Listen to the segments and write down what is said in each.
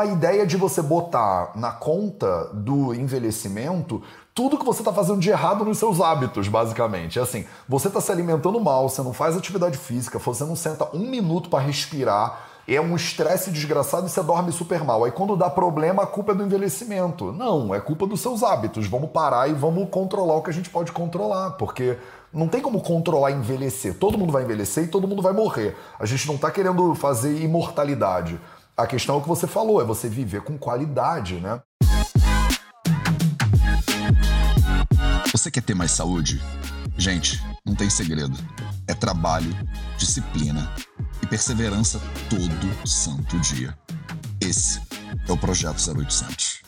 A ideia de você botar na conta do envelhecimento tudo que você está fazendo de errado nos seus hábitos, basicamente. É assim, você está se alimentando mal, você não faz atividade física, você não senta um minuto para respirar, é um estresse desgraçado e você dorme super mal. Aí quando dá problema, a culpa é do envelhecimento. Não, é culpa dos seus hábitos. Vamos parar e vamos controlar o que a gente pode controlar, porque não tem como controlar envelhecer. Todo mundo vai envelhecer e todo mundo vai morrer. A gente não está querendo fazer imortalidade. A questão é o que você falou, é você viver com qualidade, né? Você quer ter mais saúde? Gente, não tem segredo. É trabalho, disciplina e perseverança todo santo dia. Esse é o Projeto 0800.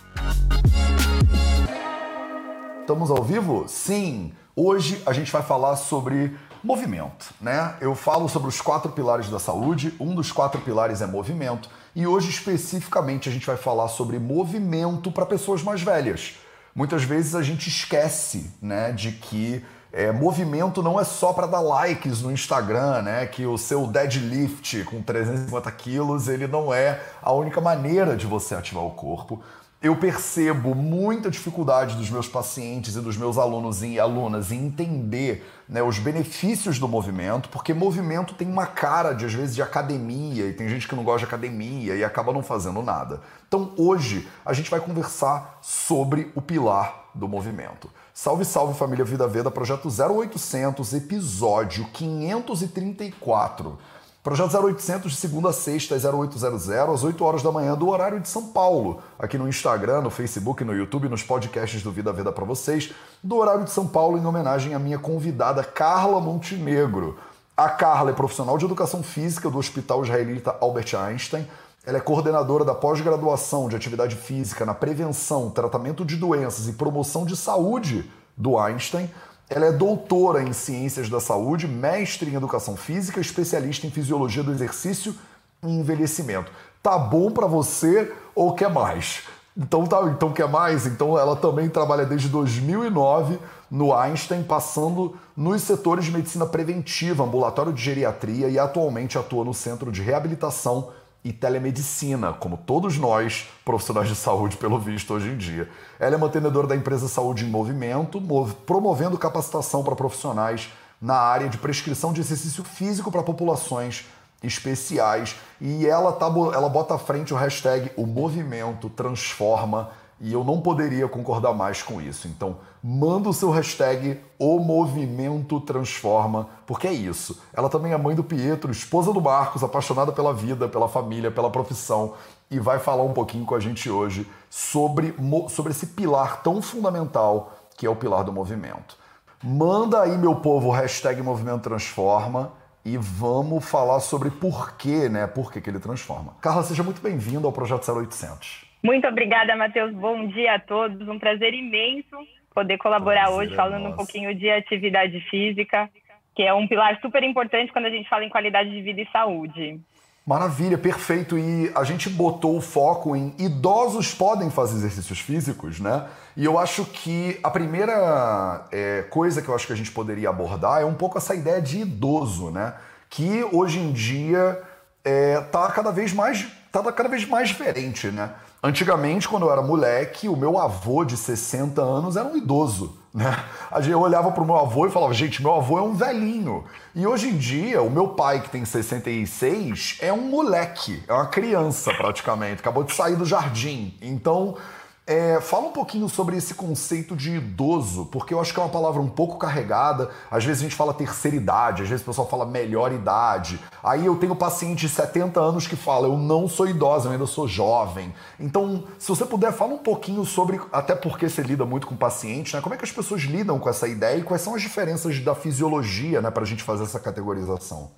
Estamos ao vivo? Sim! Hoje a gente vai falar sobre movimento, né? Eu falo sobre os quatro pilares da saúde, um dos quatro pilares é movimento, e hoje especificamente a gente vai falar sobre movimento para pessoas mais velhas. Muitas vezes a gente esquece, né, de que é, movimento não é só para dar likes no Instagram, né? Que o seu deadlift com 350 quilos ele não é a única maneira de você ativar o corpo eu percebo muita dificuldade dos meus pacientes e dos meus alunos e alunas em entender né, os benefícios do movimento, porque movimento tem uma cara de às vezes de academia e tem gente que não gosta de academia e acaba não fazendo nada. Então hoje a gente vai conversar sobre o pilar do movimento. Salve, salve família Vida Veda, projeto 0800, episódio 534. Projeto 0800 de segunda a sexta, às 0800, às 8 horas da manhã, do horário de São Paulo. Aqui no Instagram, no Facebook, no YouTube, nos podcasts do Vida Veda para vocês. Do horário de São Paulo, em homenagem à minha convidada Carla Montenegro. A Carla é profissional de educação física do Hospital Israelita Albert Einstein. Ela é coordenadora da pós-graduação de atividade física na prevenção, tratamento de doenças e promoção de saúde do Einstein ela é doutora em Ciências da Saúde, mestre em Educação Física, especialista em Fisiologia do Exercício e Envelhecimento. Tá bom para você ou quer mais? Então tá, então quer mais? Então ela também trabalha desde 2009 no Einstein, passando nos setores de medicina preventiva, ambulatório de geriatria e atualmente atua no Centro de Reabilitação e telemedicina, como todos nós, profissionais de saúde, pelo visto, hoje em dia. Ela é mantenedora da empresa Saúde em Movimento, promovendo capacitação para profissionais na área de prescrição de exercício físico para populações especiais. E ela, tá, ela bota à frente o hashtag O Movimento Transforma e eu não poderia concordar mais com isso. Então, manda o seu hashtag O Movimento Transforma, porque é isso. Ela também é mãe do Pietro, esposa do Marcos, apaixonada pela vida, pela família, pela profissão, e vai falar um pouquinho com a gente hoje sobre, sobre esse pilar tão fundamental que é o pilar do movimento. Manda aí, meu povo, o hashtag Movimento Transforma e vamos falar sobre por quê, né? Por que, que ele transforma. Carla, seja muito bem-vindo ao Projeto 0800. Muito obrigada, Matheus. Bom dia a todos. Um prazer imenso poder colaborar prazer hoje falando um pouquinho de atividade física, que é um pilar super importante quando a gente fala em qualidade de vida e saúde. Maravilha, perfeito. E a gente botou o foco em idosos podem fazer exercícios físicos, né? E eu acho que a primeira é, coisa que eu acho que a gente poderia abordar é um pouco essa ideia de idoso, né? Que hoje em dia é, tá cada vez mais tá cada vez mais diferente, né? Antigamente, quando eu era moleque, o meu avô de 60 anos era um idoso, né? Eu olhava pro meu avô e falava, gente, meu avô é um velhinho. E hoje em dia, o meu pai, que tem 66, é um moleque, é uma criança praticamente, acabou de sair do jardim. Então, é, fala um pouquinho sobre esse conceito de idoso, porque eu acho que é uma palavra um pouco carregada. Às vezes a gente fala terceira idade, às vezes o pessoal fala melhor idade. Aí eu tenho paciente de 70 anos que fala: Eu não sou idosa, eu ainda sou jovem. Então, se você puder, fala um pouquinho sobre, até porque você lida muito com pacientes, né? Como é que as pessoas lidam com essa ideia e quais são as diferenças da fisiologia, né, para a gente fazer essa categorização?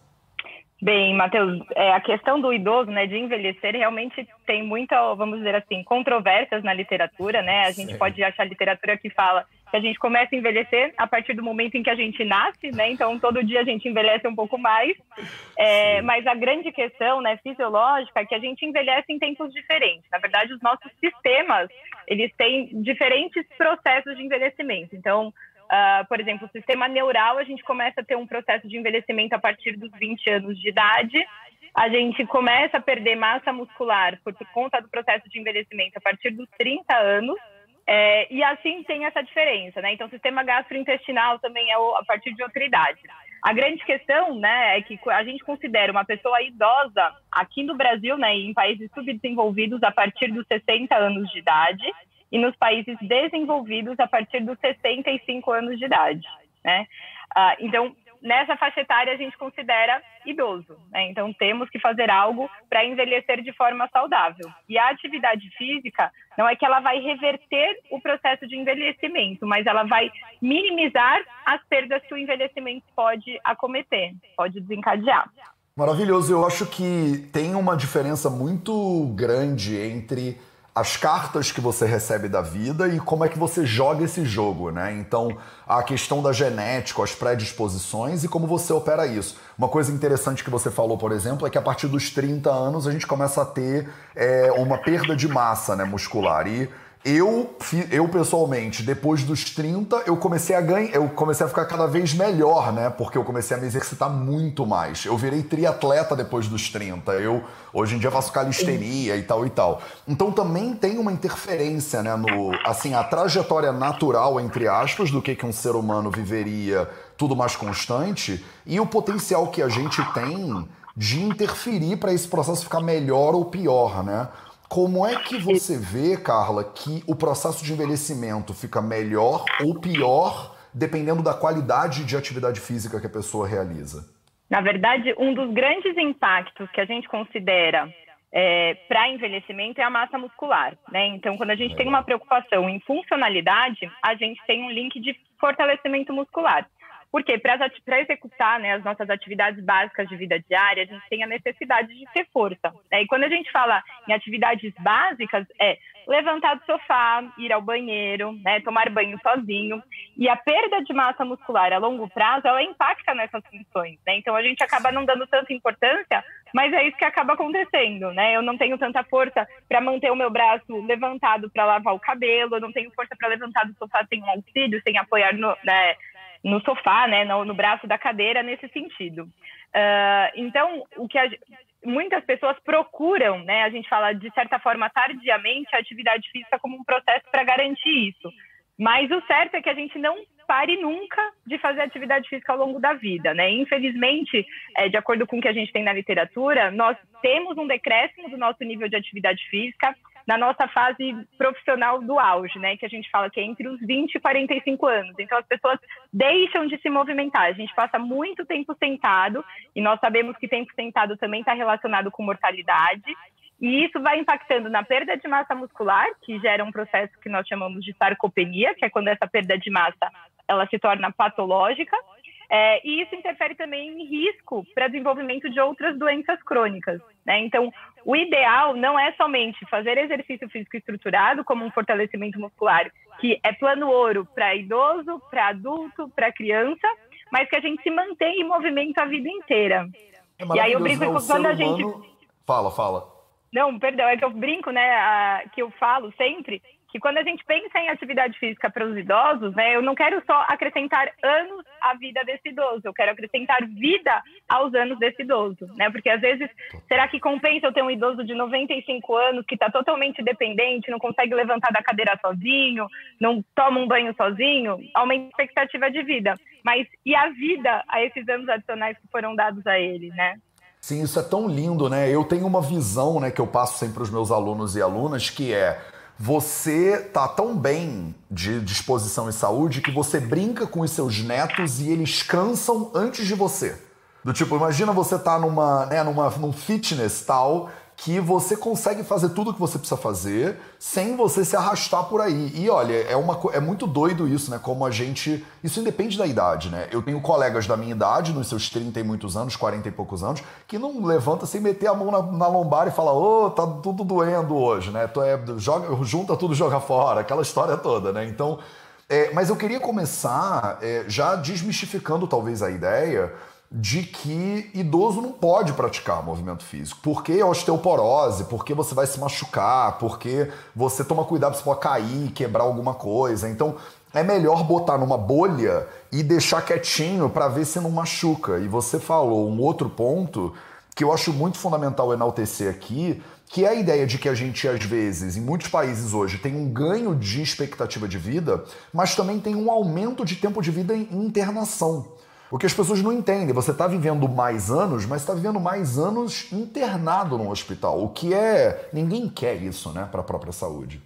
Bem, Matheus, é, a questão do idoso, né, de envelhecer, realmente tem muita, vamos dizer assim, controvérsias na literatura, né? A gente Sim. pode achar literatura que fala que a gente começa a envelhecer a partir do momento em que a gente nasce, né? Então, todo dia a gente envelhece um pouco mais. É, mas a grande questão, né, fisiológica, é que a gente envelhece em tempos diferentes. Na verdade, os nossos sistemas, eles têm diferentes processos de envelhecimento. Então, Uh, por exemplo, o sistema neural, a gente começa a ter um processo de envelhecimento a partir dos 20 anos de idade. a gente começa a perder massa muscular por conta do processo de envelhecimento a partir dos 30 anos, é, e assim tem essa diferença, né? Então, o sistema gastrointestinal também é a partir de outra idade. A grande questão, né, é que a gente considera uma pessoa idosa aqui no Brasil, né, e em países subdesenvolvidos a partir dos 60 anos de idade e nos países desenvolvidos a partir dos 65 anos de idade, né? Ah, então, nessa faixa etária a gente considera idoso. Né? Então, temos que fazer algo para envelhecer de forma saudável. E a atividade física não é que ela vai reverter o processo de envelhecimento, mas ela vai minimizar as perdas que o envelhecimento pode acometer, pode desencadear. Maravilhoso. Eu acho que tem uma diferença muito grande entre as cartas que você recebe da vida e como é que você joga esse jogo, né? Então, a questão da genética, as predisposições e como você opera isso. Uma coisa interessante que você falou, por exemplo, é que a partir dos 30 anos a gente começa a ter é, uma perda de massa né, muscular. E eu, eu pessoalmente, depois dos 30, eu comecei a ganhar, eu comecei a ficar cada vez melhor, né? Porque eu comecei a me exercitar muito mais. Eu virei triatleta depois dos 30. Eu hoje em dia faço calistenia e tal e tal. Então também tem uma interferência, né, no assim, a trajetória natural entre aspas do que que um ser humano viveria tudo mais constante e o potencial que a gente tem de interferir para esse processo ficar melhor ou pior, né? Como é que você vê, Carla, que o processo de envelhecimento fica melhor ou pior dependendo da qualidade de atividade física que a pessoa realiza? Na verdade, um dos grandes impactos que a gente considera é, para envelhecimento é a massa muscular. Né? Então, quando a gente tem uma preocupação em funcionalidade, a gente tem um link de fortalecimento muscular. Porque para executar né, as nossas atividades básicas de vida diária, a gente tem a necessidade de ter força. Né? E quando a gente fala em atividades básicas, é levantar do sofá, ir ao banheiro, né, tomar banho sozinho. E a perda de massa muscular a longo prazo, ela impacta nessas funções. Né? Então a gente acaba não dando tanta importância, mas é isso que acaba acontecendo. Né? Eu não tenho tanta força para manter o meu braço levantado para lavar o cabelo, eu não tenho força para levantar do sofá sem um auxílio, sem apoiar no, né, no sofá, né, no, no braço da cadeira, nesse sentido. Uh, então, o que a, muitas pessoas procuram, né, a gente fala de certa forma tardiamente, a atividade física como um processo para garantir isso. Mas o certo é que a gente não pare nunca de fazer atividade física ao longo da vida, né? Infelizmente, é, de acordo com o que a gente tem na literatura, nós temos um decréscimo do nosso nível de atividade física na nossa fase profissional do auge, né? Que a gente fala que é entre os 20 e 45 anos. Então as pessoas deixam de se movimentar. A gente passa muito tempo sentado e nós sabemos que tempo sentado também está relacionado com mortalidade. E isso vai impactando na perda de massa muscular, que gera um processo que nós chamamos de sarcopenia, que é quando essa perda de massa ela se torna patológica. É, e isso interfere também em risco para desenvolvimento de outras doenças crônicas. Né? Então, o ideal não é somente fazer exercício físico estruturado, como um fortalecimento muscular, que é plano ouro para idoso, para adulto, para criança, mas que a gente se mantenha em movimento a vida inteira. É e aí eu brinco né? quando a gente. Fala, fala. Não, perdão, é que eu brinco, né, a, que eu falo sempre que quando a gente pensa em atividade física para os idosos, né, eu não quero só acrescentar anos à vida desse idoso, eu quero acrescentar vida aos anos desse idoso, né? Porque às vezes, será que compensa eu ter um idoso de 95 anos que está totalmente dependente, não consegue levantar da cadeira sozinho, não toma um banho sozinho? Aumenta a expectativa de vida. Mas e a vida a esses anos adicionais que foram dados a ele, né? Sim, isso é tão lindo, né? Eu tenho uma visão, né, que eu passo sempre para os meus alunos e alunas, que é você tá tão bem de disposição e saúde que você brinca com os seus netos e eles cansam antes de você. Do tipo, imagina você tá numa, né, numa, num fitness tal que você consegue fazer tudo o que você precisa fazer sem você se arrastar por aí. E olha, é, uma, é muito doido isso, né? Como a gente. Isso independe da idade, né? Eu tenho colegas da minha idade, nos seus 30 e muitos anos, 40 e poucos anos, que não levanta sem meter a mão na, na lombar e fala, ô, oh, tá tudo doendo hoje, né? Tu é, joga, junta tudo joga fora, aquela história toda, né? Então. É, mas eu queria começar é, já desmistificando talvez a ideia de que idoso não pode praticar movimento físico. Porque osteoporose, porque você vai se machucar, porque você toma cuidado, você pode cair, quebrar alguma coisa. Então, é melhor botar numa bolha e deixar quietinho para ver se não machuca. E você falou um outro ponto que eu acho muito fundamental enaltecer aqui, que é a ideia de que a gente, às vezes, em muitos países hoje, tem um ganho de expectativa de vida, mas também tem um aumento de tempo de vida em internação. O que as pessoas não entendem, você está vivendo mais anos, mas está vivendo mais anos internado no hospital, o que é. ninguém quer isso, né, para a própria saúde.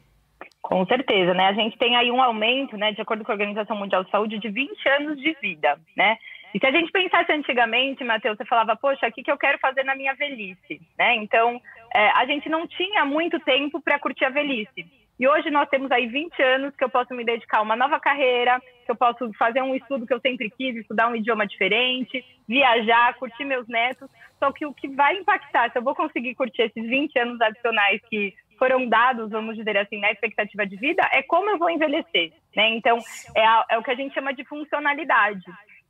Com certeza, né? A gente tem aí um aumento, né, de acordo com a Organização Mundial de Saúde, de 20 anos de vida, né? E se a gente pensasse antigamente, Matheus, você falava, poxa, o que eu quero fazer na minha velhice, né? Então, é, a gente não tinha muito tempo para curtir a velhice. E hoje nós temos aí 20 anos que eu posso me dedicar a uma nova carreira, que eu posso fazer um estudo que eu sempre quis, estudar um idioma diferente, viajar, curtir meus netos. Só que o que vai impactar, se eu vou conseguir curtir esses 20 anos adicionais que foram dados, vamos dizer assim, na expectativa de vida, é como eu vou envelhecer. Né? Então, é, a, é o que a gente chama de funcionalidade.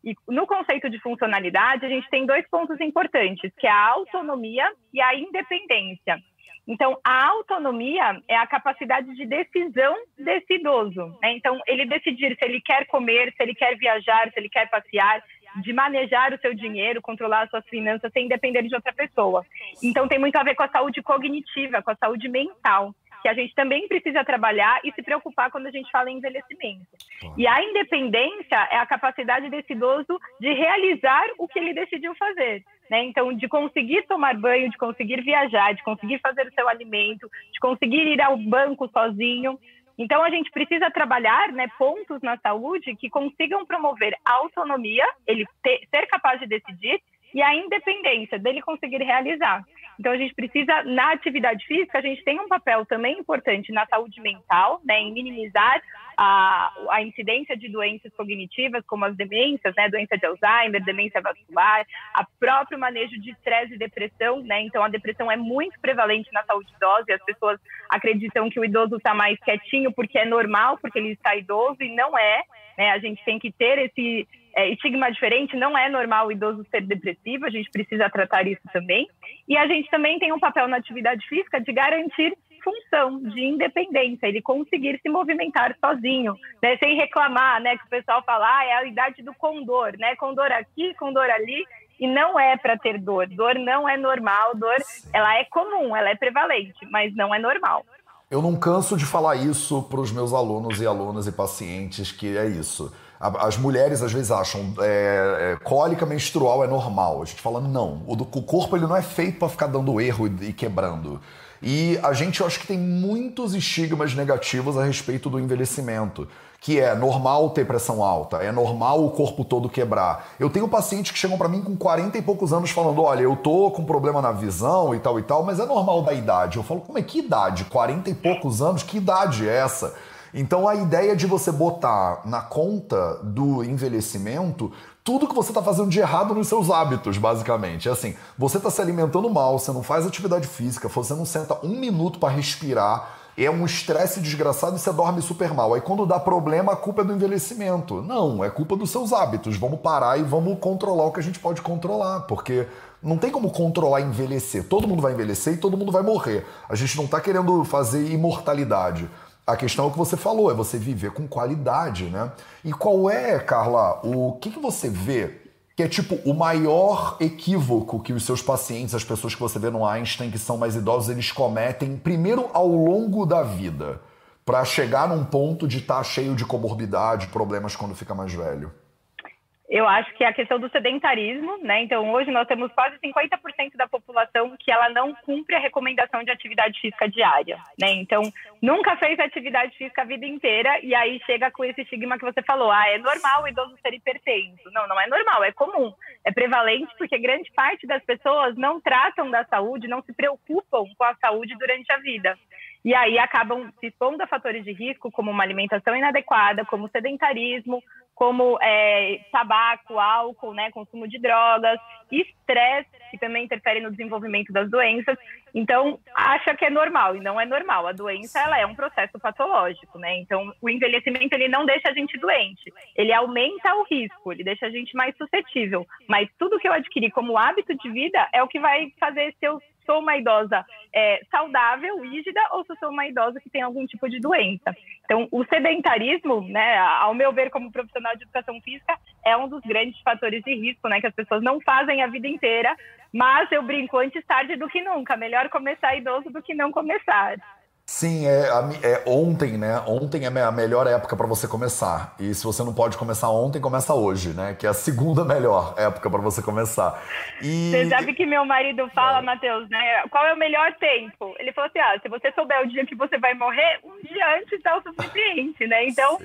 E no conceito de funcionalidade, a gente tem dois pontos importantes, que é a autonomia e a independência. Então, a autonomia é a capacidade de decisão desse idoso. Né? Então, ele decidir se ele quer comer, se ele quer viajar, se ele quer passear, de manejar o seu dinheiro, controlar as suas finanças sem depender de outra pessoa. Então, tem muito a ver com a saúde cognitiva, com a saúde mental que a gente também precisa trabalhar e se preocupar quando a gente fala em envelhecimento. E a independência é a capacidade desse idoso de realizar o que ele decidiu fazer. Né? Então, de conseguir tomar banho, de conseguir viajar, de conseguir fazer o seu alimento, de conseguir ir ao banco sozinho. Então, a gente precisa trabalhar né, pontos na saúde que consigam promover a autonomia, ele ter, ser capaz de decidir, e a independência dele conseguir realizar. Então, a gente precisa, na atividade física, a gente tem um papel também importante na saúde mental, né, em minimizar a, a incidência de doenças cognitivas, como as demências, né, doença de Alzheimer, demência vascular, a próprio manejo de estresse e depressão, né, então a depressão é muito prevalente na saúde idosa e as pessoas acreditam que o idoso está mais quietinho porque é normal, porque ele está idoso, e não é, né, a gente tem que ter esse é, estigma diferente, não é normal o idoso ser depressivo, a gente precisa tratar isso também. E a gente também tem um papel na atividade física de garantir função de independência, ele conseguir se movimentar sozinho, né, sem reclamar, né, que o pessoal fala, ah, é a idade do condor, né, condor aqui, condor ali, e não é para ter dor. Dor não é normal, dor, ela é comum, ela é prevalente, mas não é normal. Eu não canso de falar isso para os meus alunos e alunas e pacientes, que é isso. As mulheres às vezes acham é, é, cólica menstrual é normal. A gente fala, não, o, do, o corpo ele não é feito para ficar dando erro e, e quebrando. E a gente, eu acho que tem muitos estigmas negativos a respeito do envelhecimento. Que é normal ter pressão alta, é normal o corpo todo quebrar. Eu tenho pacientes que chegam para mim com 40 e poucos anos falando: olha, eu tô com problema na visão e tal e tal, mas é normal da idade. Eu falo: como é que idade? 40 e poucos anos? Que idade é essa? Então a ideia de você botar na conta do envelhecimento tudo que você está fazendo de errado nos seus hábitos, basicamente. É assim, você está se alimentando mal, você não faz atividade física, você não senta um minuto para respirar, é um estresse desgraçado e você dorme super mal. Aí quando dá problema, a culpa é do envelhecimento. Não, é culpa dos seus hábitos. Vamos parar e vamos controlar o que a gente pode controlar, porque não tem como controlar envelhecer. Todo mundo vai envelhecer e todo mundo vai morrer. A gente não está querendo fazer imortalidade. A questão é o que você falou, é você viver com qualidade, né? E qual é, Carla, o que, que você vê que é tipo o maior equívoco que os seus pacientes, as pessoas que você vê no Einstein, que são mais idosos, eles cometem, primeiro ao longo da vida, para chegar num ponto de estar tá cheio de comorbidade, problemas quando fica mais velho? Eu acho que é a questão do sedentarismo, né? Então, hoje nós temos quase 50% da população que ela não cumpre a recomendação de atividade física diária, né? Então, nunca fez atividade física a vida inteira e aí chega com esse estigma que você falou, ah, é normal o idoso ser hipertenso. Não, não é normal, é comum, é prevalente porque grande parte das pessoas não tratam da saúde, não se preocupam com a saúde durante a vida e aí acabam se expondo a fatores de risco, como uma alimentação inadequada, como sedentarismo, como é, tabaco, álcool, né, consumo de drogas, estresse, que também interfere no desenvolvimento das doenças. Então, acha que é normal, e não é normal. A doença ela é um processo patológico, né? Então, o envelhecimento ele não deixa a gente doente, ele aumenta o risco, ele deixa a gente mais suscetível. Mas tudo que eu adquiri como hábito de vida é o que vai fazer se eu sou uma idosa é, saudável, rígida, ou se eu sou uma idosa que tem algum tipo de doença. Então, o sedentarismo, né, ao meu ver, como profissional de educação física, é um dos grandes fatores de risco, né, que as pessoas não fazem a vida inteira, mas eu brinco antes tarde do que nunca. Melhor começar idoso do que não começar. Sim, é, é, ontem, né? Ontem é a melhor época para você começar. E se você não pode começar ontem, começa hoje, né? Que é a segunda melhor época para você começar. E... Você sabe que meu marido fala, é. Matheus, né? Qual é o melhor tempo? Ele falou assim: ah, se você souber o dia que você vai morrer, um dia antes é o suficiente, né? Então,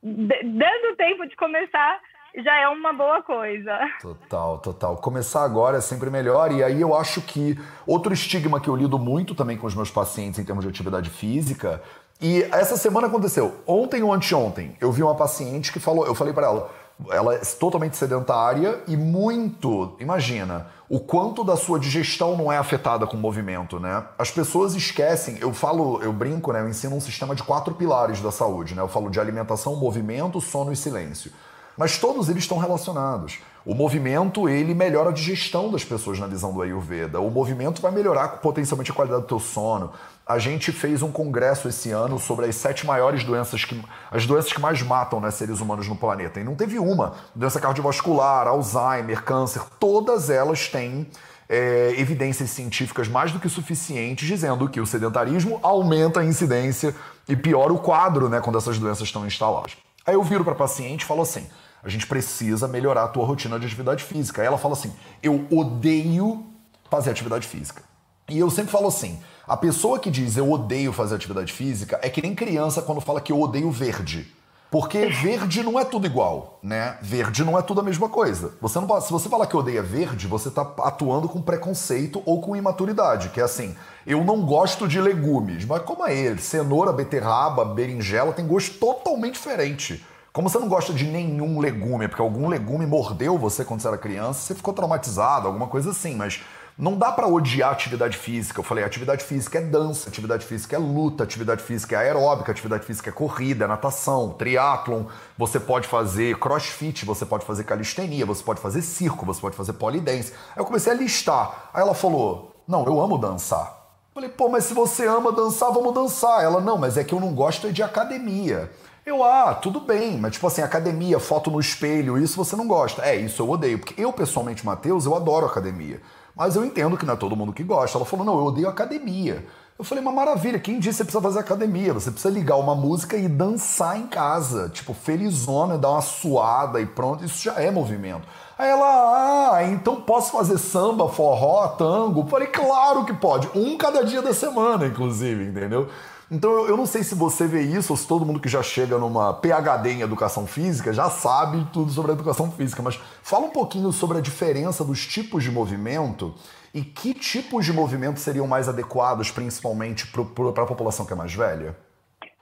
dando tempo de começar, já é uma boa coisa. Total, total. Começar agora é sempre melhor. E aí eu acho que outro estigma que eu lido muito também com os meus pacientes em termos de atividade física. E essa semana aconteceu. Ontem ou anteontem, eu vi uma paciente que falou, eu falei para ela, ela é totalmente sedentária e muito, imagina, o quanto da sua digestão não é afetada com o movimento, né? As pessoas esquecem, eu falo, eu brinco, né? Eu ensino um sistema de quatro pilares da saúde, né? Eu falo de alimentação, movimento, sono e silêncio. Mas todos eles estão relacionados. O movimento, ele melhora a digestão das pessoas na visão do Ayurveda. O movimento vai melhorar potencialmente a qualidade do teu sono. A gente fez um congresso esse ano sobre as sete maiores doenças que as doenças que mais matam né, seres humanos no planeta. E não teve uma. Doença cardiovascular, Alzheimer, câncer, todas elas têm é, evidências científicas mais do que suficientes dizendo que o sedentarismo aumenta a incidência e piora o quadro né, quando essas doenças estão instaladas. Aí eu viro para paciente e falo assim: a gente precisa melhorar a tua rotina de atividade física. Aí ela fala assim: eu odeio fazer atividade física. E eu sempre falo assim: a pessoa que diz eu odeio fazer atividade física é que nem criança quando fala que eu odeio verde. Porque verde não é tudo igual, né? Verde não é tudo a mesma coisa. Você não, se você falar que odeia verde, você está atuando com preconceito ou com imaturidade, que é assim, eu não gosto de legumes, mas como é ele? Cenoura, beterraba, berinjela tem gosto totalmente diferente. Como você não gosta de nenhum legume, porque algum legume mordeu você quando você era criança, você ficou traumatizado, alguma coisa assim, mas não dá para odiar atividade física. Eu falei, atividade física é dança, atividade física é luta, atividade física é aeróbica, atividade física é corrida, é natação, triatlon, você pode fazer crossfit, você pode fazer calistenia, você pode fazer circo, você pode fazer polidense. Aí eu comecei a listar. Aí ela falou: "Não, eu amo dançar". Eu falei: "Pô, mas se você ama dançar, vamos dançar". Ela: "Não, mas é que eu não gosto de academia". Eu, ah, tudo bem, mas tipo assim, academia, foto no espelho, isso você não gosta. É, isso eu odeio, porque eu pessoalmente, Matheus, eu adoro academia. Mas eu entendo que não é todo mundo que gosta. Ela falou, não, eu odeio academia. Eu falei, uma maravilha, quem disse que você precisa fazer academia? Você precisa ligar uma música e dançar em casa. Tipo, felizona, dar uma suada e pronto, isso já é movimento. Aí ela, ah, então posso fazer samba, forró, tango? Eu falei, claro que pode. Um cada dia da semana, inclusive, entendeu? Então eu não sei se você vê isso ou se todo mundo que já chega numa PhD em educação física já sabe tudo sobre a educação física, mas fala um pouquinho sobre a diferença dos tipos de movimento e que tipos de movimento seriam mais adequados, principalmente para a população que é mais velha.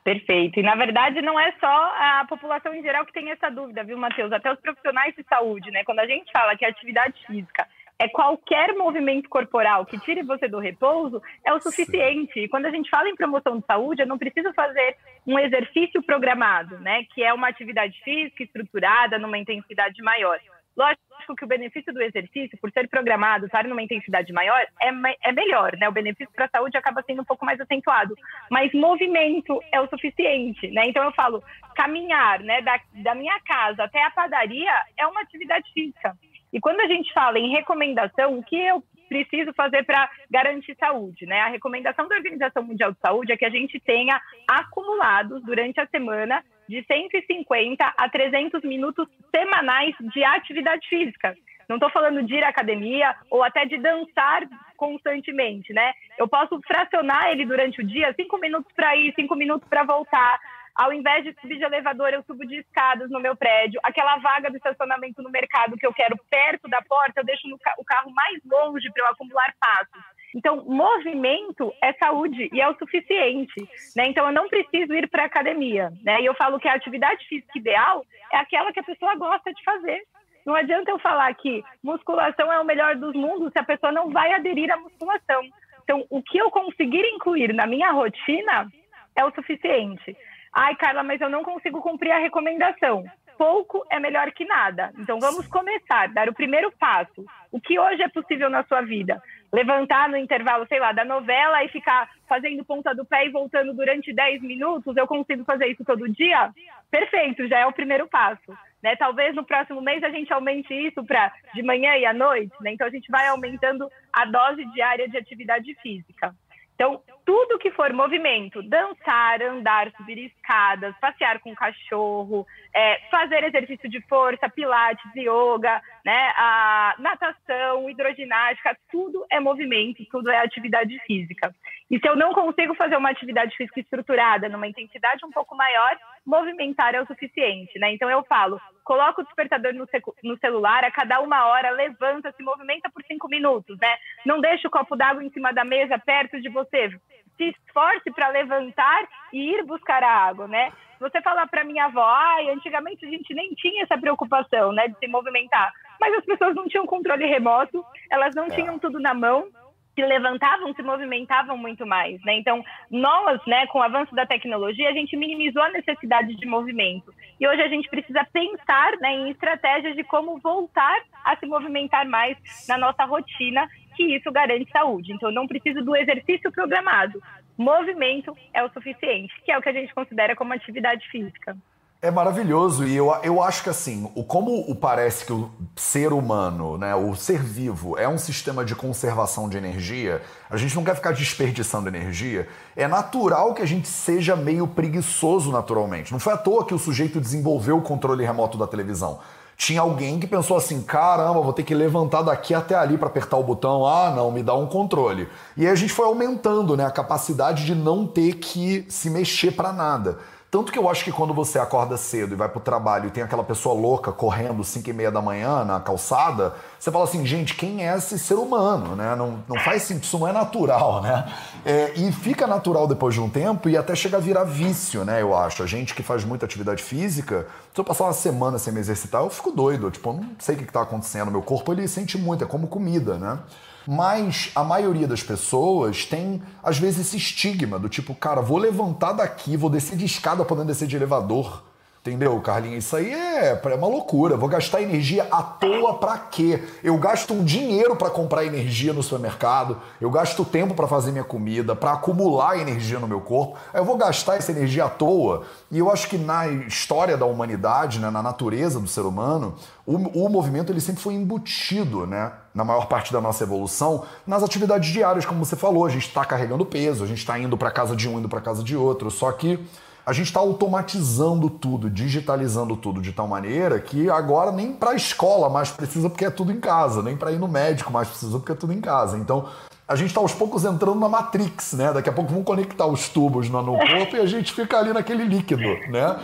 Perfeito. E na verdade não é só a população em geral que tem essa dúvida, viu, Matheus? Até os profissionais de saúde, né? Quando a gente fala que a atividade física é qualquer movimento corporal que tire você do repouso é o suficiente. Sim. Quando a gente fala em promoção de saúde, eu não preciso fazer um exercício programado, né, que é uma atividade física estruturada numa intensidade maior. Lógico que o benefício do exercício, por ser programado, estar numa intensidade maior, é, é melhor, né? O benefício para a saúde acaba sendo um pouco mais acentuado. Mas movimento é o suficiente, né? Então eu falo, caminhar, né, da, da minha casa até a padaria é uma atividade física. E quando a gente fala em recomendação, o que eu preciso fazer para garantir saúde, né? A recomendação da Organização Mundial de Saúde é que a gente tenha acumulados durante a semana de 150 a 300 minutos semanais de atividade física. Não estou falando de ir à academia ou até de dançar constantemente, né? Eu posso fracionar ele durante o dia, cinco minutos para ir, cinco minutos para voltar, ao invés de subir de elevador, eu subo de escadas no meu prédio. Aquela vaga do estacionamento no mercado que eu quero perto da porta, eu deixo ca o carro mais longe para eu acumular passos. Então, movimento é saúde e é o suficiente. Né? Então, eu não preciso ir para academia. Né? E eu falo que a atividade física ideal é aquela que a pessoa gosta de fazer. Não adianta eu falar que musculação é o melhor dos mundos se a pessoa não vai aderir à musculação. Então, o que eu conseguir incluir na minha rotina é o suficiente. Ai, Carla, mas eu não consigo cumprir a recomendação. Pouco é melhor que nada. Então vamos começar, dar o primeiro passo. O que hoje é possível na sua vida? levantar no intervalo, sei lá, da novela e ficar fazendo ponta do pé e voltando durante 10 minutos, eu consigo fazer isso todo dia? Perfeito, já é o primeiro passo. Né? Talvez no próximo mês a gente aumente isso para de manhã e à noite, né? Então a gente vai aumentando a dose diária de atividade física. Então, tudo que for movimento, dançar, andar, subir escadas, passear com o cachorro, é, fazer exercício de força, pilates, yoga, né, a natação, hidroginástica, tudo é movimento, tudo é atividade física. E se eu não consigo fazer uma atividade física estruturada, numa intensidade um pouco maior, movimentar é o suficiente, né? Então eu falo, coloca o despertador no, no celular, a cada uma hora levanta, se movimenta por cinco minutos, né? Não deixa o copo d'água em cima da mesa, perto de você. Se esforce para levantar e ir buscar a água, né? Você falar para minha avó, ai, antigamente a gente nem tinha essa preocupação, né, de se movimentar, mas as pessoas não tinham controle remoto, elas não é. tinham tudo na mão, se levantavam, se movimentavam muito mais, né? Então, nós, né, com o avanço da tecnologia, a gente minimizou a necessidade de movimento. E hoje a gente precisa pensar, né, em estratégias de como voltar a se movimentar mais na nossa rotina, que isso garante saúde. Então, não preciso do exercício programado. Movimento é o suficiente, que é o que a gente considera como atividade física. É maravilhoso e eu, eu acho que assim, o, como o parece que o ser humano, né, o ser vivo é um sistema de conservação de energia, a gente não quer ficar desperdiçando energia, é natural que a gente seja meio preguiçoso naturalmente. Não foi à toa que o sujeito desenvolveu o controle remoto da televisão. Tinha alguém que pensou assim: caramba, vou ter que levantar daqui até ali para apertar o botão. Ah, não, me dá um controle. E aí a gente foi aumentando né, a capacidade de não ter que se mexer para nada. Tanto que eu acho que quando você acorda cedo e vai pro trabalho e tem aquela pessoa louca correndo 5 e meia da manhã na calçada, você fala assim, gente, quem é esse ser humano, né? Não, não faz sentido, isso não é natural, né? É, e fica natural depois de um tempo e até chega a virar vício, né? Eu acho. A gente que faz muita atividade física, se eu passar uma semana sem me exercitar, eu fico doido. Tipo, eu não sei o que, que tá acontecendo. Meu corpo, ele sente muito, é como comida, né? Mas a maioria das pessoas tem, às vezes, esse estigma do tipo, cara, vou levantar daqui, vou descer de escada podendo descer de elevador. Entendeu, Carlinhos? Isso aí é, é uma loucura. Vou gastar energia à toa pra quê? Eu gasto um dinheiro para comprar energia no supermercado, eu gasto tempo para fazer minha comida, para acumular energia no meu corpo. Eu vou gastar essa energia à toa. E eu acho que na história da humanidade, né, na natureza do ser humano, o, o movimento ele sempre foi embutido, né? Na maior parte da nossa evolução, nas atividades diárias, como você falou. A gente está carregando peso, a gente está indo para casa de um, indo para casa de outro. Só que a gente está automatizando tudo, digitalizando tudo de tal maneira que agora nem para a escola mais precisa porque é tudo em casa, nem para ir no médico mais precisa porque é tudo em casa. Então, a gente está aos poucos entrando na Matrix, né? Daqui a pouco vão conectar os tubos no, corpo e a gente fica ali naquele líquido, né?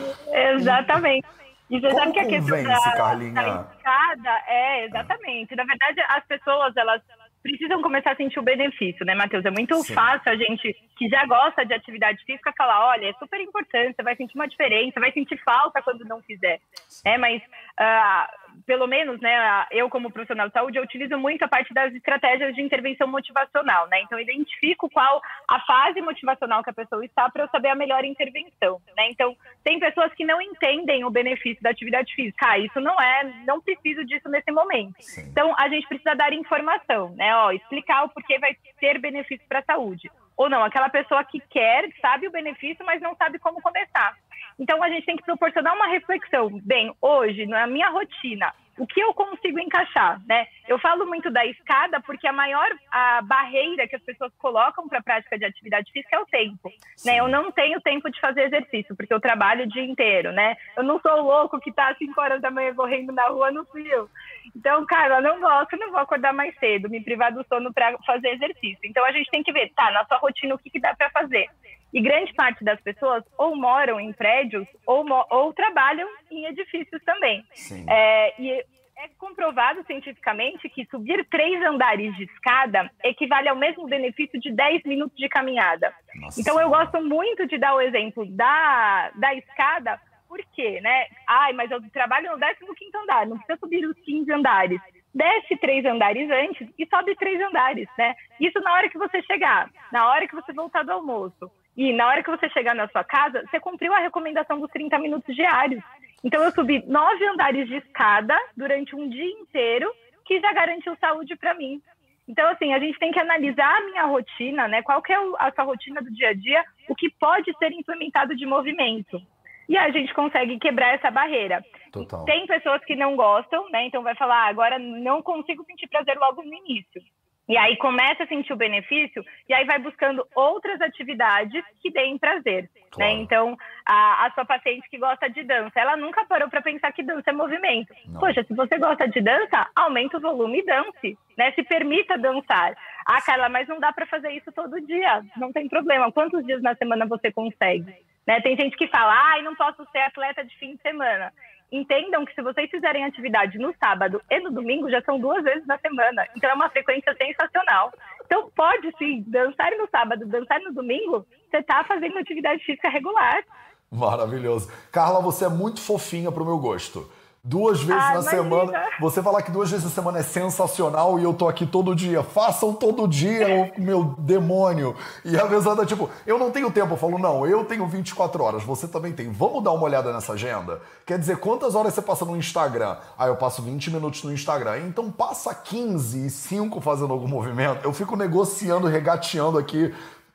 Exatamente. E você Como sabe que a questão da, Carlinha? da escada é, exatamente. Na verdade, as pessoas, elas precisam começar a sentir o benefício, né, Matheus? É muito Sim. fácil a gente que já gosta de atividade física falar, olha, é super importante, você vai sentir uma diferença, vai sentir falta quando não fizer. É, mas uh, pelo menos, né, eu como profissional de saúde, eu utilizo muito a parte das estratégias de intervenção motivacional, né? Então, identifico qual a fase motivacional que a pessoa está para eu saber a melhor intervenção, né? Então, tem pessoas que não entendem o benefício da atividade física. Ah, isso não é, não preciso disso nesse momento. Sim. Então, a gente precisa dar informação, né? Ó, explicar o porquê vai ter benefício para a saúde. Ou não, aquela pessoa que quer, sabe o benefício, mas não sabe como começar. Então, a gente tem que proporcionar uma reflexão. Bem, hoje, na minha rotina, o que eu consigo encaixar, né? Eu falo muito da escada porque a maior a barreira que as pessoas colocam para a prática de atividade física é o tempo, né? Eu não tenho tempo de fazer exercício porque eu trabalho o dia inteiro, né? Eu não sou o louco que está às 5 horas da manhã correndo na rua no frio. Então, cara, eu não gosto, não vou acordar mais cedo, me privar do sono para fazer exercício. Então, a gente tem que ver, tá, na sua rotina o que, que dá para fazer. E grande parte das pessoas ou moram em prédios ou, ou trabalham em edifícios também. É, e é comprovado cientificamente que subir três andares de escada equivale ao mesmo benefício de 10 minutos de caminhada. Nossa. Então eu gosto muito de dar o exemplo da, da escada, porque, né? Ai, mas eu trabalho no 15 andar, não precisa subir os 15 andares. Desce três andares antes e sobe três andares, né? Isso na hora que você chegar, na hora que você voltar do almoço. E na hora que você chegar na sua casa, você cumpriu a recomendação dos 30 minutos diários. Então, eu subi nove andares de escada durante um dia inteiro, que já garantiu saúde para mim. Então, assim, a gente tem que analisar a minha rotina, né? Qual que é a sua rotina do dia a dia, o que pode ser implementado de movimento. E a gente consegue quebrar essa barreira. Total. Tem pessoas que não gostam, né? Então vai falar, ah, agora não consigo sentir prazer logo no início. E aí começa a sentir o benefício e aí vai buscando outras atividades que deem prazer. Né? Claro. Né? Então, a, a, sua paciente que gosta de dança, ela nunca parou para pensar que dança é movimento. Não. Poxa, se você gosta de dança, aumenta o volume e dance, né? Se permita dançar. Ah, Carla, mas não dá para fazer isso todo dia. Não tem problema. Quantos dias na semana você consegue? Né? Tem gente que fala, ai, ah, não posso ser atleta de fim de semana entendam que se vocês fizerem atividade no sábado e no domingo, já são duas vezes na semana. Então é uma frequência sensacional. Então pode sim, dançar no sábado, dançar no domingo, você está fazendo atividade física regular. Maravilhoso. Carla, você é muito fofinha para o meu gosto. Duas vezes ah, na imagina. semana. Você falar que duas vezes na semana é sensacional e eu tô aqui todo dia. Façam todo dia, o meu demônio. E a pessoa tá tipo, eu não tenho tempo. Eu falo, não, eu tenho 24 horas, você também tem. Vamos dar uma olhada nessa agenda? Quer dizer, quantas horas você passa no Instagram? Ah, eu passo 20 minutos no Instagram. Então passa 15 e 5 fazendo algum movimento. Eu fico negociando, regateando aqui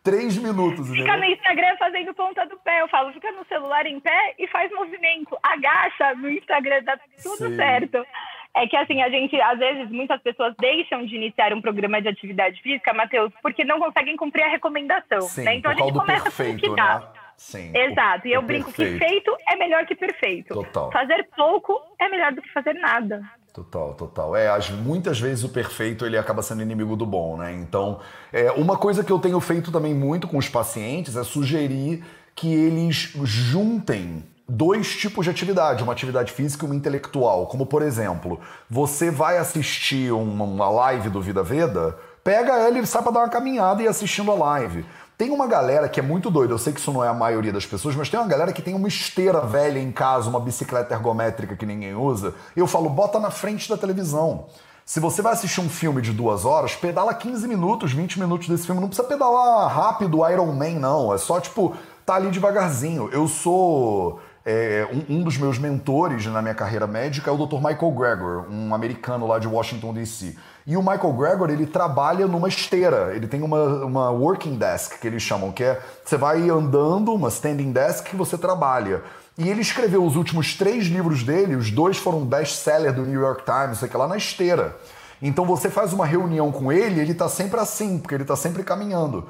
três minutos. Fica entendeu? no Instagram fazendo ponta do pé. Eu falo, fica no celular em pé e faz movimento. Agacha no Instagram, dá tudo Sim. certo. É que assim, a gente, às vezes, muitas pessoas deixam de iniciar um programa de atividade física, Matheus, porque não conseguem cumprir a recomendação. Sim, né? Então a gente começa perfeito, com o que dá. Né? Sim, Exato. E eu brinco perfeito. que feito é melhor que perfeito. Total. Fazer pouco é melhor do que fazer nada. Total, total. É, as, muitas vezes o perfeito ele acaba sendo inimigo do bom, né? Então, é, uma coisa que eu tenho feito também muito com os pacientes é sugerir que eles juntem dois tipos de atividade, uma atividade física e uma intelectual. Como, por exemplo, você vai assistir uma, uma live do Vida Veda, pega ela e sai para dar uma caminhada e assistindo a live. Tem uma galera que é muito doida, eu sei que isso não é a maioria das pessoas, mas tem uma galera que tem uma esteira velha em casa, uma bicicleta ergométrica que ninguém usa. Eu falo, bota na frente da televisão. Se você vai assistir um filme de duas horas, pedala 15 minutos, 20 minutos desse filme. Não precisa pedalar rápido Iron Man, não. É só, tipo, tá ali devagarzinho. Eu sou. É, um, um, dos meus mentores na minha carreira médica é o Dr. Michael Gregor, um americano lá de Washington, D.C. E o Michael Gregor, ele trabalha numa esteira, ele tem uma, uma working desk, que eles chamam, que é, você vai andando, uma standing desk que você trabalha. E ele escreveu os últimos três livros dele, os dois foram best-seller do New York Times, sei lá, na esteira. Então você faz uma reunião com ele, ele tá sempre assim, porque ele tá sempre caminhando.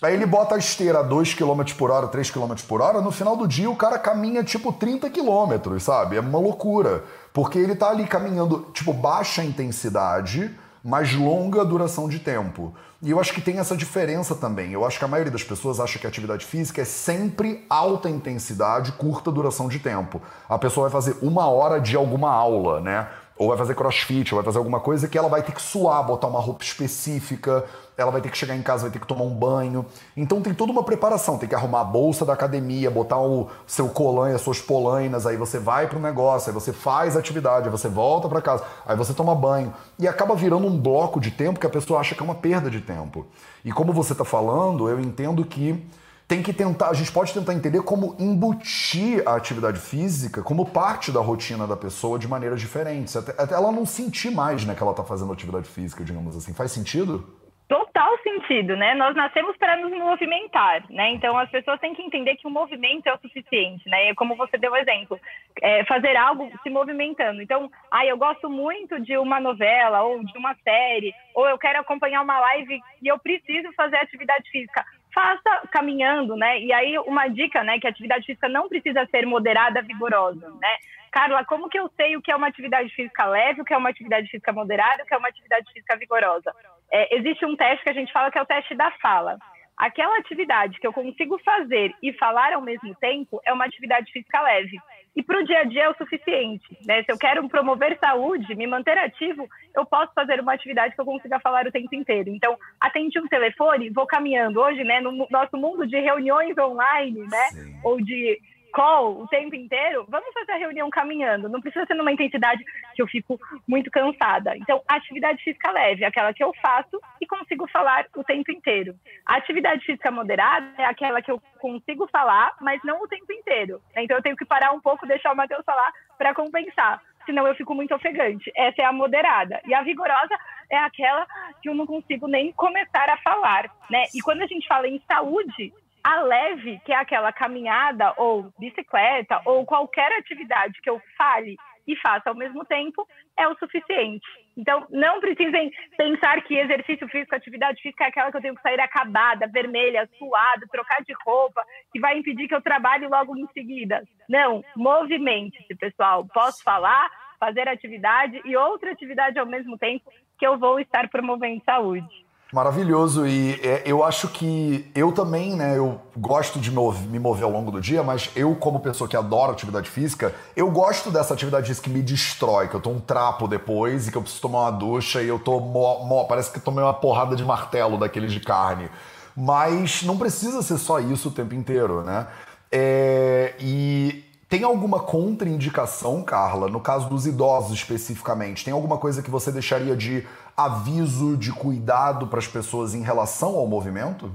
Aí ele bota a esteira a 2 km por hora, 3 km por hora, no final do dia o cara caminha tipo 30 km, sabe? É uma loucura. Porque ele tá ali caminhando, tipo, baixa intensidade, mais longa duração de tempo. E eu acho que tem essa diferença também. Eu acho que a maioria das pessoas acha que a atividade física é sempre alta intensidade, curta duração de tempo. A pessoa vai fazer uma hora de alguma aula, né? ou vai fazer crossfit, ou vai fazer alguma coisa que ela vai ter que suar, botar uma roupa específica, ela vai ter que chegar em casa, vai ter que tomar um banho. Então tem toda uma preparação, tem que arrumar a bolsa da academia, botar o seu colan e as suas polainas, aí você vai pro negócio, aí você faz atividade, aí você volta para casa, aí você toma banho. E acaba virando um bloco de tempo que a pessoa acha que é uma perda de tempo. E como você tá falando, eu entendo que tem que tentar, a gente pode tentar entender como embutir a atividade física como parte da rotina da pessoa de maneiras diferentes. Até, até ela não sentir mais né, que ela está fazendo atividade física, digamos assim. Faz sentido? Total sentido, né? Nós nascemos para nos movimentar, né? Então as pessoas têm que entender que o movimento é o suficiente, né? E como você deu o exemplo, é fazer algo se movimentando. Então, ah, eu gosto muito de uma novela ou de uma série, ou eu quero acompanhar uma live e eu preciso fazer atividade física faça caminhando, né? E aí uma dica, né, que a atividade física não precisa ser moderada, vigorosa, né? Carla, como que eu sei o que é uma atividade física leve, o que é uma atividade física moderada, o que é uma atividade física vigorosa? É, existe um teste que a gente fala que é o teste da fala. Aquela atividade que eu consigo fazer e falar ao mesmo tempo é uma atividade física leve e para o dia a dia é o suficiente. Né? Se eu quero promover saúde, me manter ativo, eu posso fazer uma atividade que eu consiga falar o tempo inteiro. Então, atende um telefone, vou caminhando. Hoje, né, no nosso mundo de reuniões online, né, Sim. ou de call o tempo inteiro, vamos fazer a reunião caminhando. Não precisa ser numa intensidade que eu fico muito cansada. Então, atividade física leve, aquela que eu faço e consigo falar o tempo inteiro. Atividade física moderada é aquela que eu consigo falar, mas não o tempo inteiro. Então, eu tenho que parar um pouco, deixar o Matheus falar para compensar. senão eu fico muito ofegante. Essa é a moderada. E a vigorosa é aquela que eu não consigo nem começar a falar, né? E quando a gente fala em saúde, a leve, que é aquela caminhada ou bicicleta ou qualquer atividade que eu fale e faça ao mesmo tempo, é o suficiente. Então, não precisem pensar que exercício físico, atividade física é aquela que eu tenho que sair acabada, vermelha, suada, trocar de roupa, que vai impedir que eu trabalhe logo em seguida. Não, movimente-se, pessoal. Posso falar, fazer atividade e outra atividade ao mesmo tempo que eu vou estar promovendo saúde. Maravilhoso. E é, eu acho que eu também, né? Eu gosto de me mover ao longo do dia, mas eu, como pessoa que adora atividade física, eu gosto dessa atividade física que me destrói, que eu tô um trapo depois e que eu preciso tomar uma ducha e eu tô. Mo, mo, parece que tomei uma porrada de martelo daqueles de carne. Mas não precisa ser só isso o tempo inteiro, né? É, e tem alguma contraindicação, Carla, no caso dos idosos especificamente? Tem alguma coisa que você deixaria de aviso, de cuidado para as pessoas em relação ao movimento?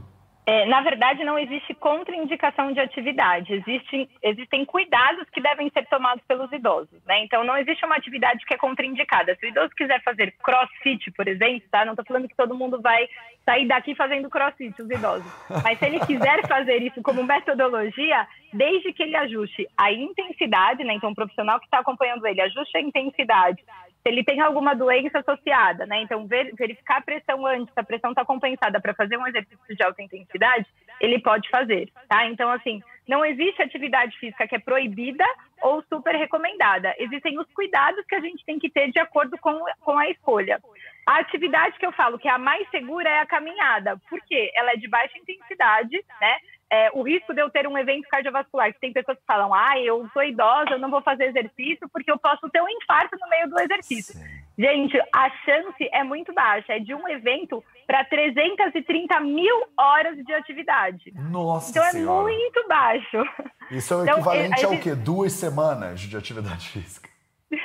É, na verdade, não existe contraindicação de atividade. Existem, existem cuidados que devem ser tomados pelos idosos. Né? Então, não existe uma atividade que é contraindicada. Se o idoso quiser fazer crossfit, por exemplo, tá? não estou falando que todo mundo vai sair daqui fazendo crossfit, os idosos. Mas se ele quiser fazer isso como metodologia, desde que ele ajuste a intensidade, né? então o profissional que está acompanhando ele ajuste a intensidade ele tem alguma doença associada, né? Então, ver, verificar a pressão antes, se a pressão está compensada para fazer um exercício de alta intensidade, ele pode fazer, tá? Então, assim, não existe atividade física que é proibida ou super recomendada. Existem os cuidados que a gente tem que ter de acordo com, com a escolha. A atividade que eu falo que é a mais segura é a caminhada, porque ela é de baixa intensidade, né? É, o risco de eu ter um evento cardiovascular, que tem pessoas que falam, ah, eu sou idosa, eu não vou fazer exercício porque eu posso ter um infarto no meio do exercício. Sim. Gente, a chance é muito baixa, é de um evento para 330 mil horas de atividade. Nossa Então senhora. é muito baixo. Isso é o então, equivalente é, ao quê? Duas semanas de atividade física.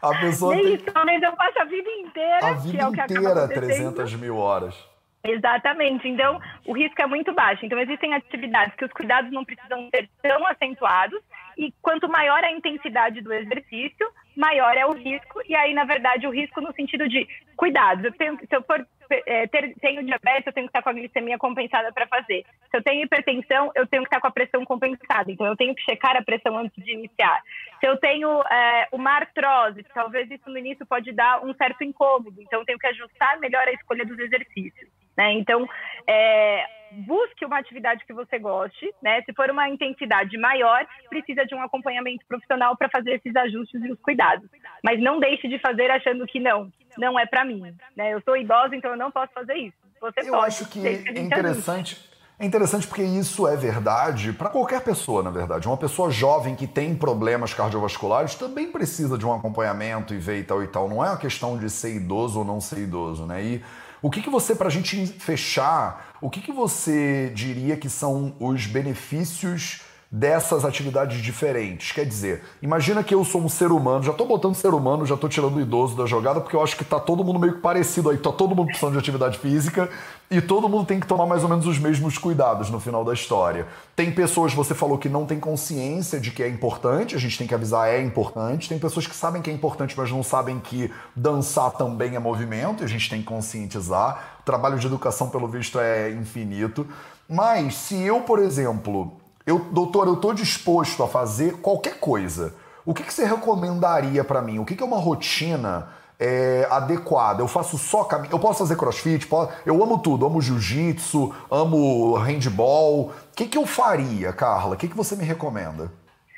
A pessoa Nem tem... isso, talvez eu passo a vida inteira. A vida é inteira, 300 mil horas. Exatamente. Então, o risco é muito baixo. Então, existem atividades que os cuidados não precisam ser tão acentuados e quanto maior a intensidade do exercício, maior é o risco. E aí, na verdade, o risco no sentido de cuidados. Eu tenho, se eu for é, ter, tenho diabetes, eu tenho que estar com a glicemia compensada para fazer. Se eu tenho hipertensão, eu tenho que estar com a pressão compensada. Então, eu tenho que checar a pressão antes de iniciar. Se eu tenho é, uma artrose, talvez isso no início pode dar um certo incômodo. Então, eu tenho que ajustar melhor a escolha dos exercícios. Né? Então, é, busque uma atividade que você goste, né? Se for uma intensidade maior, precisa de um acompanhamento profissional para fazer esses ajustes e os cuidados. Mas não deixe de fazer achando que não, não é para mim, né? Eu sou idosa, então eu não posso fazer isso. Você eu pode. acho que é interessante. É interessante porque isso é verdade para qualquer pessoa, na verdade. Uma pessoa jovem que tem problemas cardiovasculares também precisa de um acompanhamento e ver e tal e tal. Não é uma questão de ser idoso ou não ser idoso, né? E o que, que você, para a gente fechar, o que, que você diria que são os benefícios dessas atividades diferentes. Quer dizer, imagina que eu sou um ser humano, já estou botando ser humano, já estou tirando o idoso da jogada, porque eu acho que está todo mundo meio que parecido aí, está todo mundo precisando de atividade física e todo mundo tem que tomar mais ou menos os mesmos cuidados no final da história. Tem pessoas, você falou, que não tem consciência de que é importante, a gente tem que avisar, é importante. Tem pessoas que sabem que é importante, mas não sabem que dançar também é movimento, e a gente tem que conscientizar. O trabalho de educação, pelo visto, é infinito. Mas se eu, por exemplo, eu, doutor, eu estou disposto a fazer qualquer coisa. O que, que você recomendaria para mim? O que, que é uma rotina é, adequada? Eu faço só caminho. Eu posso fazer crossfit? Posso... Eu amo tudo. Amo jiu-jitsu, amo handball. O que, que eu faria, Carla? O que, que você me recomenda?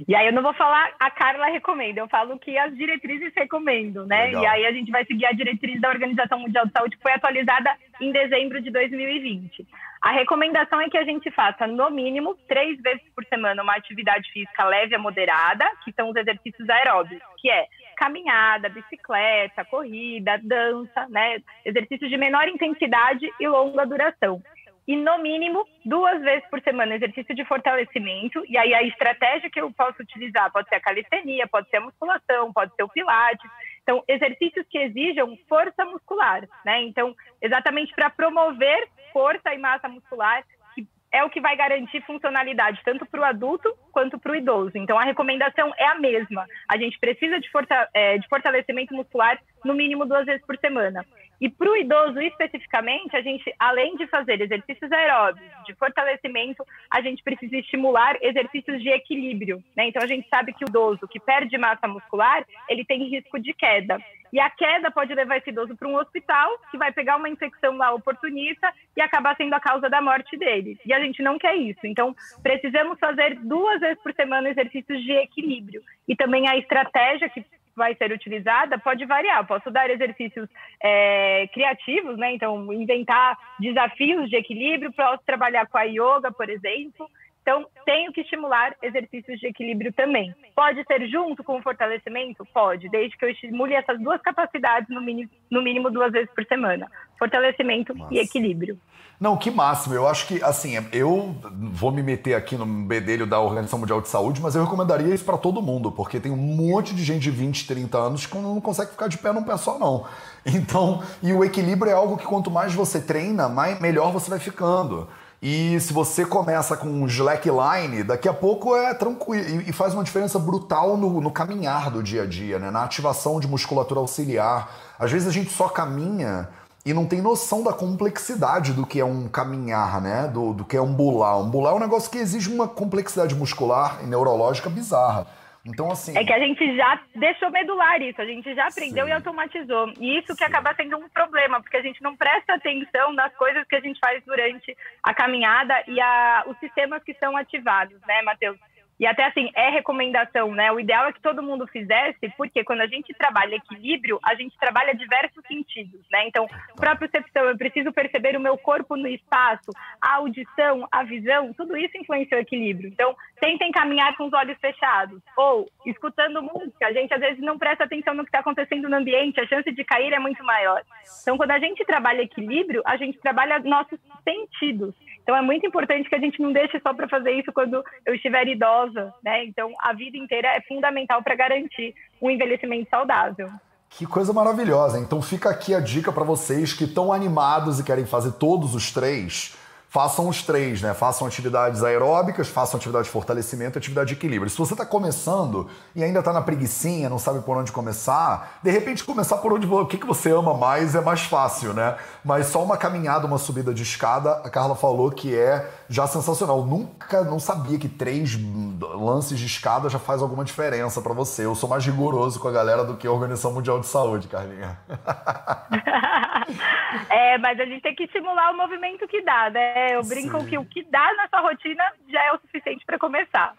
E aí eu não vou falar a Carla recomenda, eu falo que as diretrizes recomendam, né? Legal. E aí a gente vai seguir a diretriz da Organização Mundial de Saúde, que foi atualizada em dezembro de 2020. A recomendação é que a gente faça, no mínimo, três vezes por semana uma atividade física leve a moderada, que são os exercícios aeróbicos, que é caminhada, bicicleta, corrida, dança, né? Exercícios de menor intensidade e longa duração. E, no mínimo, duas vezes por semana, exercício de fortalecimento. E aí, a estratégia que eu posso utilizar pode ser a calistenia, pode ser a musculação, pode ser o pilates. Então, exercícios que exijam força muscular, né? Então, exatamente para promover força e massa muscular, que é o que vai garantir funcionalidade tanto para o adulto quanto para o idoso. Então, a recomendação é a mesma. A gente precisa de, é, de fortalecimento muscular no mínimo duas vezes por semana. E para o idoso especificamente, a gente, além de fazer exercícios aeróbicos, de fortalecimento, a gente precisa estimular exercícios de equilíbrio. Né? Então, a gente sabe que o idoso que perde massa muscular, ele tem risco de queda. E a queda pode levar esse idoso para um hospital, que vai pegar uma infecção lá oportunista e acabar sendo a causa da morte dele. E a gente não quer isso. Então, precisamos fazer duas vezes por semana exercícios de equilíbrio. E também a estratégia que vai ser utilizada pode variar. Posso dar exercícios é, criativos, né? Então, inventar desafios de equilíbrio, posso trabalhar com a yoga, por exemplo. Então, tenho que estimular exercícios de equilíbrio também. Pode ser junto com o fortalecimento? Pode, desde que eu estimule essas duas capacidades no mínimo, no mínimo duas vezes por semana: fortalecimento Nossa. e equilíbrio. Não, que máximo. Eu acho que, assim, eu vou me meter aqui no bedelho da Organização Mundial de Saúde, mas eu recomendaria isso para todo mundo, porque tem um monte de gente de 20, 30 anos que não consegue ficar de pé num pé só, não. Então, e o equilíbrio é algo que quanto mais você treina, mais, melhor você vai ficando. E se você começa com um slackline, daqui a pouco é tranquilo e faz uma diferença brutal no, no caminhar do dia a dia, né? na ativação de musculatura auxiliar. Às vezes a gente só caminha e não tem noção da complexidade do que é um caminhar, né? Do, do que é ambular. Ambular é um negócio que exige uma complexidade muscular e neurológica bizarra. Então, assim. É que a gente já deixou medular isso, a gente já aprendeu Sim. e automatizou. E isso Sim. que acaba sendo um problema, porque a gente não presta atenção nas coisas que a gente faz durante a caminhada e a, os sistemas que são ativados, né, Matheus? E até assim, é recomendação, né? O ideal é que todo mundo fizesse, porque quando a gente trabalha equilíbrio, a gente trabalha diversos sentidos, né? Então, propriocepção, eu preciso perceber o meu corpo no espaço, a audição, a visão, tudo isso influencia o equilíbrio. Então, tentem caminhar com os olhos fechados ou escutando música. A gente às vezes não presta atenção no que está acontecendo no ambiente, a chance de cair é muito maior. Então, quando a gente trabalha equilíbrio, a gente trabalha nossos sentidos. Então é muito importante que a gente não deixe só para fazer isso quando eu estiver idosa, né? Então a vida inteira é fundamental para garantir um envelhecimento saudável. Que coisa maravilhosa. Então fica aqui a dica para vocês que estão animados e querem fazer todos os três façam os três, né? Façam atividades aeróbicas, façam atividade de fortalecimento e atividade de equilíbrio. Se você está começando e ainda está na preguiçinha, não sabe por onde começar, de repente começar por onde o que, que você ama mais é mais fácil, né? Mas só uma caminhada, uma subida de escada, a Carla falou que é já sensacional. Nunca, não sabia que três lances de escada já faz alguma diferença para você. Eu sou mais rigoroso com a galera do que a Organização Mundial de Saúde, Carlinha. é, mas a gente tem que estimular o movimento que dá, né? É, eu brinco Sim. que o que dá na sua rotina já é o suficiente para começar.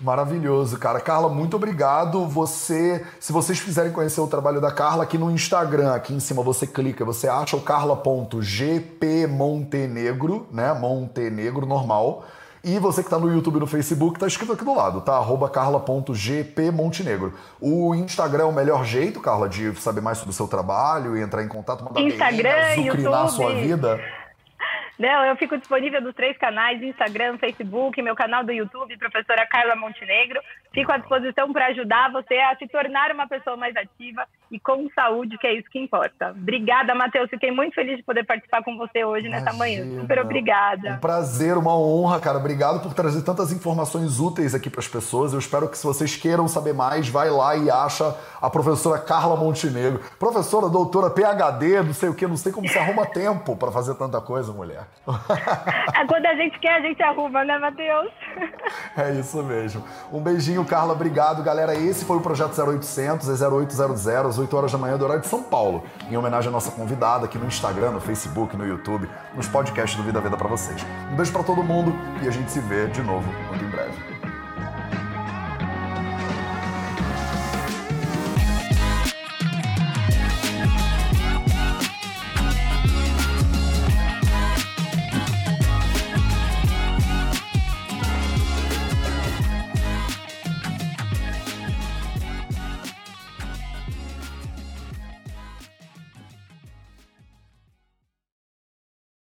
Maravilhoso, cara. Carla, muito obrigado. Você, se vocês quiserem conhecer o trabalho da Carla aqui no Instagram, aqui em cima você clica, você acha o carla.gpmontenegro, né? Montenegro normal. E você que está no YouTube e no Facebook, tá escrito aqui do lado, tá? Arroba carla.gpmontenegro. O Instagram é o melhor jeito, Carla, de saber mais sobre o seu trabalho e entrar em contato, mandar Instagram, bem, a sua vida. Não, eu fico disponível nos três canais, Instagram, Facebook, meu canal do YouTube, professora Carla Montenegro. Fico à disposição para ajudar você a se tornar uma pessoa mais ativa e com saúde, que é isso que importa. Obrigada, Matheus. Fiquei muito feliz de poder participar com você hoje, Imagina. nessa manhã. Super obrigada. Um prazer, uma honra, cara. Obrigado por trazer tantas informações úteis aqui para as pessoas. Eu espero que, se vocês queiram saber mais, vai lá e acha a professora Carla Montenegro. Professora, doutora, PHD, não sei o que, não sei como você arruma tempo para fazer tanta coisa, mulher. É quando a gente quer, a gente arruma, né, Matheus? É isso mesmo. Um beijinho, Carla. Obrigado, galera. Esse foi o Projeto 0800, é 0800, às 8 horas da manhã do horário de São Paulo. Em homenagem à nossa convidada aqui no Instagram, no Facebook, no YouTube, nos podcasts do Vida Vida para vocês. Um beijo para todo mundo e a gente se vê de novo muito em breve.